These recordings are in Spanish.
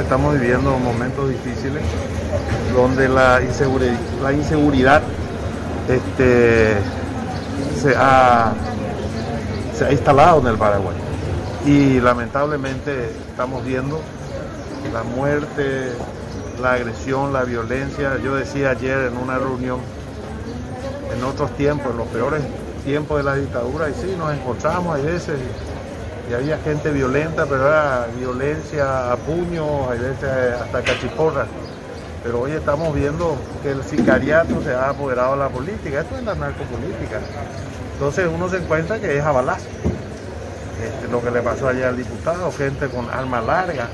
estamos viviendo momentos difíciles donde la inseguridad, la inseguridad este, se, ha, se ha instalado en el Paraguay. Y lamentablemente estamos viendo la muerte, la agresión, la violencia. Yo decía ayer en una reunión, en otros tiempos, en los peores tiempos de la dictadura, y sí, nos encontramos a veces y había gente violenta, pero era violencia a puños, a veces hasta cachiporras. Pero hoy estamos viendo que el sicariato se ha apoderado de la política, esto es la narcopolítica. Entonces uno se encuentra que es a. Este, lo que le pasó allá al diputado, gente con armas largas,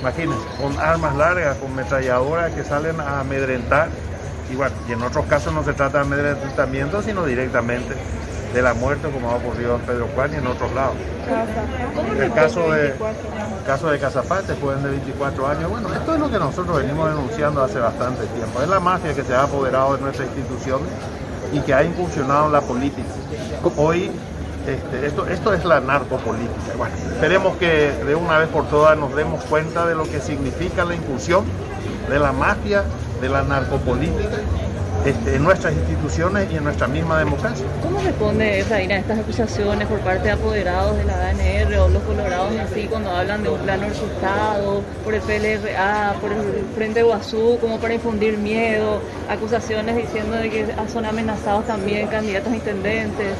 imagínense, con armas largas, con metralladoras que salen a amedrentar. Y bueno, y en otros casos no se trata de amedrentamiento, sino directamente de la muerte como ha ocurrido en Pedro Juan y en otros lados. El caso de, el caso de Casapate, joven de 24 años. Bueno, esto es lo que nosotros venimos denunciando hace bastante tiempo. Es la mafia que se ha apoderado de nuestras instituciones y que ha incursionado en la política. Hoy este, esto, esto es la narcopolítica. Bueno, esperemos que de una vez por todas nos demos cuenta de lo que significa la incursión de la mafia, de la narcopolítica este, en nuestras instituciones y en nuestra misma democracia. ¿Cómo responde Efraín a estas acusaciones por parte de apoderados de la ANR o los colorados en sí cuando hablan de un plano resultado, por el PLRA, por el Frente Guazú, como para infundir miedo, acusaciones diciendo de que son amenazados también candidatos a intendentes?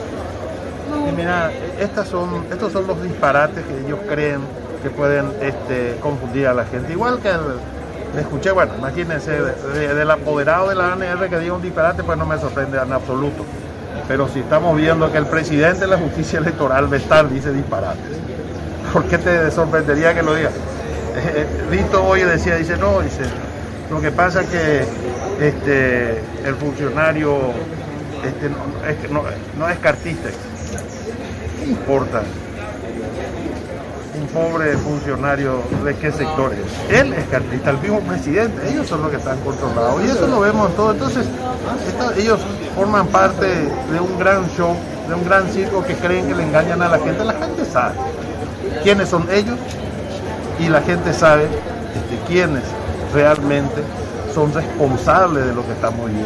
mira, estas son, estos son los disparates que ellos creen que pueden este, confundir a la gente. Igual que el, escuché, bueno, imagínense, del apoderado de la ANR que diga un disparate, pues no me sorprende en absoluto. Pero si estamos viendo que el presidente de la justicia electoral, Vestal, dice disparates, ¿por qué te sorprendería que lo diga? Vito hoy decía, dice, no, dice, lo que pasa es que este, el funcionario este, no, es, no es cartista, ¿qué importa? Un pobre funcionario de qué sectores. Él es cartista, el mismo presidente, ellos son los que están controlados. Y eso lo vemos todo. Entonces, ellos forman parte de un gran show, de un gran circo que creen que le engañan a la gente. La gente sabe quiénes son ellos y la gente sabe este, quiénes realmente son responsables de lo que estamos viviendo.